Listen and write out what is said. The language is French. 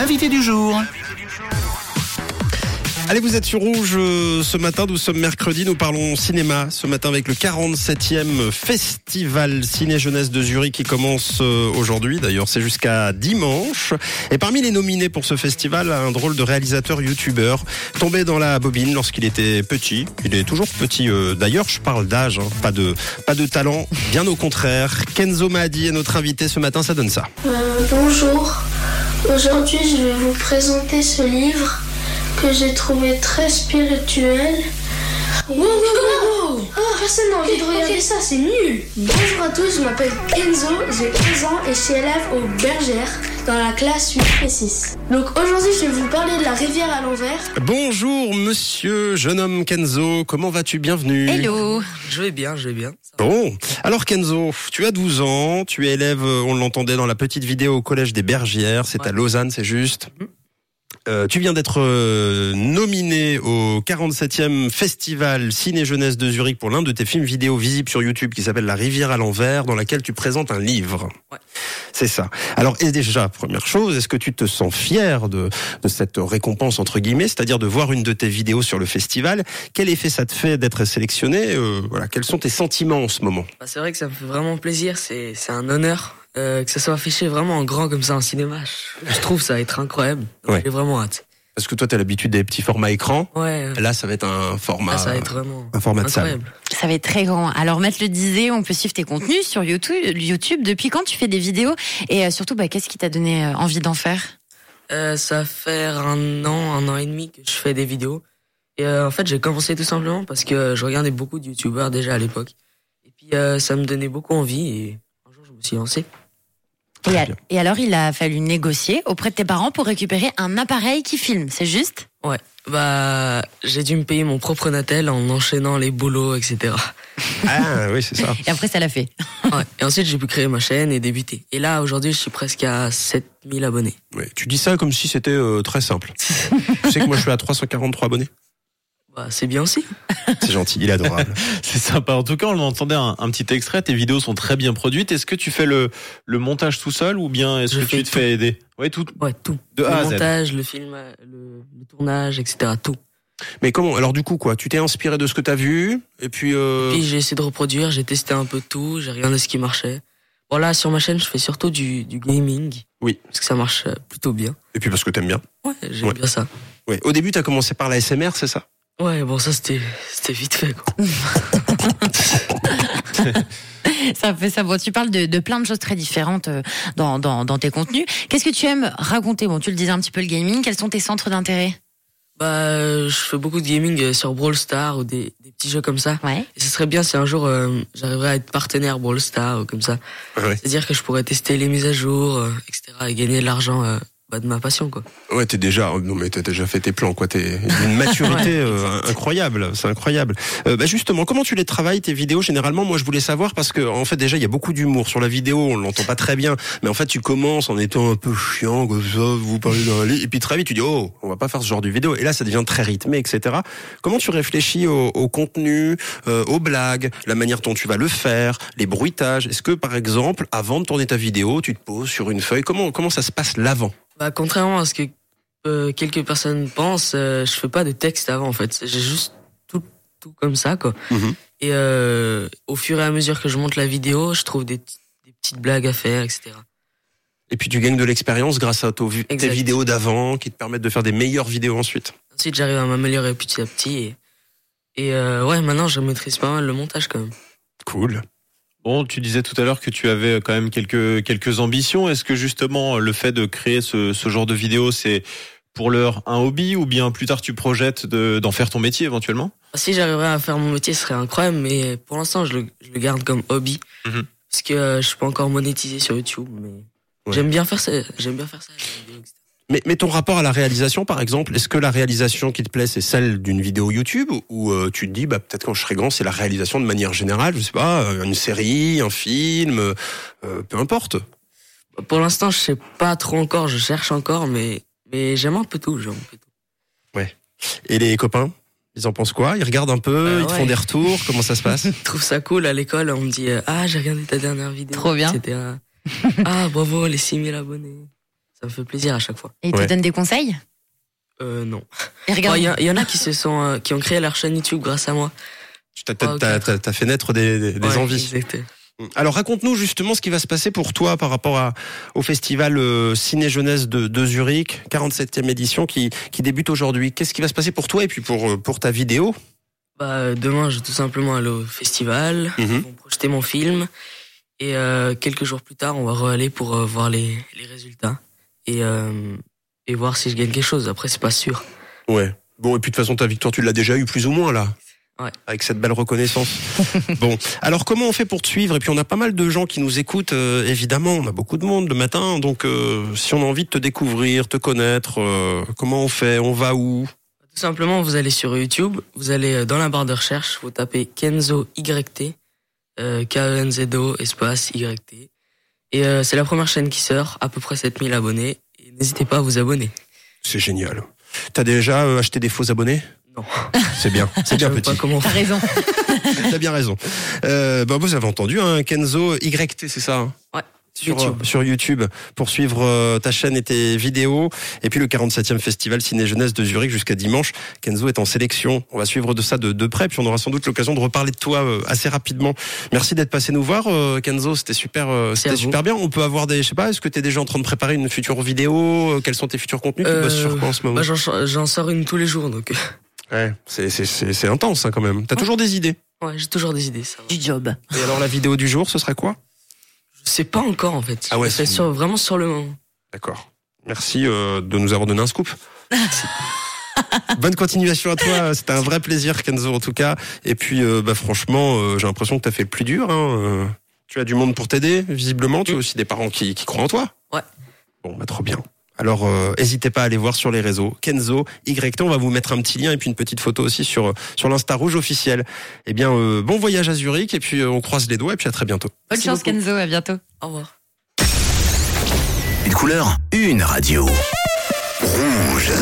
l'invité du jour. Allez, vous êtes sur Rouge euh, ce matin, nous sommes mercredi, nous parlons cinéma ce matin avec le 47e Festival Ciné Jeunesse de Zurich qui commence euh, aujourd'hui, d'ailleurs c'est jusqu'à dimanche. Et parmi les nominés pour ce festival, un drôle de réalisateur youtubeur tombé dans la bobine lorsqu'il était petit. Il est toujours petit euh, d'ailleurs, je parle d'âge, hein, pas, de, pas de talent, bien au contraire. Kenzo Mahdi est notre invité ce matin, ça donne ça. Euh, bonjour, aujourd'hui je vais vous présenter ce livre que j'ai trouvé très spirituel. Oh, personne n'a envie de regarder ça, c'est nul Bonjour à tous, je m'appelle Kenzo, j'ai 15 ans et je suis élève aux Bergères dans la classe 8 et 6. Donc aujourd'hui je vais vous parler de la rivière à l'envers. Bonjour monsieur, jeune homme Kenzo, comment vas-tu? Bienvenue. Hello Je vais bien, je vais bien. Bon, alors Kenzo, tu as 12 ans, tu es élève, on l'entendait dans la petite vidéo au collège des Bergières, c'est à. Lausanne, c'est juste Mhm. Euh, tu viens d'être euh, nominé au 47e Festival Ciné Jeunesse de Zurich pour l'un de tes films vidéo visibles sur YouTube qui s'appelle La rivière à l'envers, dans laquelle tu présentes un livre. Ouais. C'est ça. Alors, et déjà, première chose, est-ce que tu te sens fier de, de cette récompense, entre guillemets, c'est-à-dire de voir une de tes vidéos sur le festival? Quel effet ça te fait d'être sélectionné Euh, Voilà, Quels sont tes sentiments en ce moment? Bah, c'est vrai que ça me fait vraiment plaisir, c'est c'est un honneur euh, que ça soit affiché vraiment en grand comme ça en cinéma. Je, je trouve ça va être incroyable. Ouais. J'ai vraiment hâte. Parce que toi, tu as l'habitude des petits formats écran. Ouais, euh, Là, ça va être un format, là, ça va être vraiment un format de salle. incroyable. Ça va être très grand. Alors, Maître le disait, on peut suivre tes contenus sur YouTube. YouTube. Depuis quand tu fais des vidéos Et euh, surtout, bah, qu'est-ce qui t'a donné euh, envie d'en faire? Euh, ça faire un an, un an et demi que je fais des vidéos. Et euh, en fait, j'ai commencé tout simplement parce que je regardais beaucoup de youtubeurs déjà à l'époque. Et puis euh, ça me donnait beaucoup envie et un jour je me suis lancé. Et, a- bien. et alors, il a fallu négocier auprès de tes parents pour récupérer un appareil qui filme, c'est juste? Ouais, bah j'ai dû me payer mon propre Natel en enchaînant les boulots, etc. Ah oui, c'est ça. Et après, ça l'a fait. Ouais. Et ensuite, j'ai pu créer ma chaîne et débuter. Et là, aujourd'hui, je suis presque à 7000 abonnés. Ouais, tu dis ça comme si c'était euh, très simple. tu sais que moi, je suis à 343 abonnés. Bah, c'est bien aussi. C'est gentil, il est adorable. C'est sympa. En tout cas, on entendait un, un petit extrait. Tes vidéos sont très bien produites. Est-ce que tu fais le, le montage tout seul ou bien est-ce que tu te tout. fais aider? Ouais, tout. Ouais, tout. De le A à Z. montage, le film, le, le tournage, etc. Tout. Mais comment Alors du coup, quoi? Tu t'es inspiré de ce que t'as vu? Et puis. Euh... Puis j'ai essayé de reproduire, j'ai testé un peu tout, j'ai regardé ce qui marchait. Bon, là, sur ma chaîne, je fais surtout du, du gaming. Oui. Parce que ça marche euh, plutôt bien. Et puis parce que t'aimes bien. Ouais, j'aime Ouais. bien ça. Ouais. Au début, t'as commencé par la SMR, c'est ça? Ouais, bon, ça, c'était, c'était vite fait, quoi. Ça fait ça. Bon, tu parles de, de plein de choses très différentes euh, dans, dans, dans tes contenus. Qu'est-ce que tu aimes raconter? Bon, tu le disais un petit peu le gaming. Quels sont tes centres d'intérêt? Bah, euh, je fais beaucoup de gaming euh, sur Brawl Stars ou des, des petits jeux comme ça. Ouais. Et ce serait bien si un jour euh, j'arriverais à être partenaire Brawl Stars ou comme ça. Ouais. C'est-à-dire que je pourrais tester les mises à jour, euh, etc. et gagner de l'argent euh, bah, de ma passion, quoi. Ouais, t'es déjà. Non, mais t'as déjà fait tes plans, quoi. T'es d'une maturité euh, incroyable. C'est incroyable. Euh, bah justement, comment tu les travailles tes vidéos Généralement, moi, je voulais savoir parce que en fait, déjà, il y a beaucoup d'humour sur la vidéo. On l'entend pas très bien, mais en fait, tu commences en étant un peu chiant comme ça. Vous parlez d'un lit, et puis très vite, tu dis oh, on va pas faire ce genre de vidéo. Et là, ça devient très rythmé, etc. Comment tu réfléchis au, au contenu, euh, aux blagues, la manière dont tu vas le faire, les bruitages? Est-ce que, par exemple, avant de tourner ta vidéo, tu te poses sur une feuille? Comment comment ça se passe l'avant? Bah, contrairement à ce que euh, quelques personnes pensent, euh, je fais pas de texte avant, en fait. J'ai juste tout, tout comme ça, quoi. Mhm. Et euh, au fur et à mesure que je monte la vidéo, je trouve des, petites blagues à faire, etc. Et puis tu gagnes de l'expérience grâce à to- tes vidéos d'avant qui te permettent de faire des meilleures vidéos ensuite. Ensuite, j'arrive à m'améliorer petit à petit. Et, et euh, ouais, maintenant, je maîtrise pas mal le montage, quand même. Cool. Bon, tu disais tout à l'heure que tu avais quand même quelques quelques ambitions. Est-ce que justement le fait de créer ce, ce genre de vidéo, c'est pour l'heure un hobby ou bien plus tard tu projettes de- d'en faire ton métier éventuellement? Si j'arriverais à faire mon métier, ce serait incroyable, mais pour l'instant, je le, je le garde comme hobby. Mhm. Parce que euh, je suis pas encore monétisé sur YouTube, mais Ouais. j'aime bien faire ça. J'aime bien faire ça. les vidéos, etc. Mais, mais ton rapport à la réalisation, par exemple, est-ce que la réalisation qui te plaît, c'est celle d'une vidéo YouTube ou euh, tu te dis, bah, peut-être quand je serai grand, c'est la réalisation de manière générale, je sais pas, euh, une série, un film, euh, euh, peu importe. Pour l'instant, je sais pas trop encore. Je cherche encore, mais mais j'aime un peu tout. J'aime un peu tout. Et les copains, ils en pensent quoi? Ils regardent un peu, Euh, ils te ouais. font des retours, comment ça se passe? Je trouve ça cool à l'école. On me dit euh, ah j'ai regardé ta dernière vidéo. Trop bien. Etc. ah bravo les 6000 abonnés. Ça me fait plaisir à chaque fois. Et il te Ouais. donne des conseils? Euh, non. Et Il regarde, y, en a qui se sont, euh, qui ont créé leur chaîne YouTube grâce à moi. Tu t'as, t'as- Ah, ok. t'as- t'as- t'as fait naître des, des- des Ouais, envies. Alors raconte-nous justement ce qui va se passer pour toi par rapport à, au festival euh, Ciné Jeunesse de, de Zurich, 47e édition qui, qui débute aujourd'hui. Qu'est-ce qui va se passer pour toi et puis pour, euh, pour ta vidéo? Bah, demain, je vais tout simplement aller au festival. Mhm. Ils projeter mon film. Et euh, quelques jours plus tard, on va aller pour euh, voir les, les résultats. Et, euh, et voir si je gagne quelque chose. Après, c'est pas sûr. Ouais. Bon, et puis de toute façon, ta victoire, tu l'as déjà eu plus ou moins là. Ouais. Avec cette belle reconnaissance. bon, alors comment on fait pour te suivre? Et puis on a pas mal de gens qui nous écoutent, euh, évidemment. On a beaucoup de monde le matin, donc euh, si on a envie de te découvrir, te connaître, euh, comment on fait? On va où? Tout simplement, vous allez sur YouTube, vous allez dans la barre de recherche, vous tapez Kenzo YT, K-E-N-Z-O, espace YT. Et euh, c'est la première chaîne qui sort, à peu près 7000 abonnés. Et n'hésitez pas à vous abonner. C'est génial. T'as déjà euh, acheté des faux abonnés? Non. C'est bien, c'est bien Je sais petit. pas comment t'as raison. T'as bien raison. Euh, bah, vous avez entendu, hein, Kenzo YT, c'est ça hein? Ouais, sur YouTube. euh, sur YouTube pour suivre euh, ta chaîne et tes vidéos. Et puis le 47e festival Ciné Jeunesse de Zurich jusqu'à dimanche. Kenzo est en sélection. On va suivre de ça de, de près puis on aura sans doute l'occasion de reparler de toi euh, assez rapidement. Merci d'être passé nous voir euh, Kenzo. C'était super euh, c'était super bien. On peut avoir des je sais pas est-ce que tu es déjà en train de préparer une future vidéo? Quels sont tes futurs contenus? Tu bosses sur quoi en ce moment? Bah, j'en, j'en sors une tous les jours, donc. Ouais c'est c'est c'est c'est intense hein, quand même. T'as toujours des idées? Ouais, j'ai toujours des idées. Ça va. Du job. et alors la vidéo du jour ce serait quoi? Je sais pas encore en fait. Ah ouais, c'est- sur, vraiment sur le moment. D'accord. Merci euh, de nous avoir donné un scoop. Bonne continuation à toi. C'était un vrai plaisir, Kenzo, en tout cas. Et puis, euh, bah, franchement, euh, j'ai l'impression que tu as fait le plus dur. Hein. Euh, Tu as du monde pour t'aider, visiblement. Tu as aussi des parents qui, qui croient en toi. Ouais. Bon, bah, trop bien. Alors, euh, n'hésitez pas à aller voir sur les réseaux. Kenzo, YT, on va vous mettre un petit lien et puis une petite photo aussi sur, sur l'Insta Rouge officiel. Eh bien, euh, bon voyage à Zurich et puis euh, on croise les doigts et puis à très bientôt. Bonne Merci chance, beaucoup. Kenzo. À bientôt. Au revoir. Une couleur, une radio. Rouge.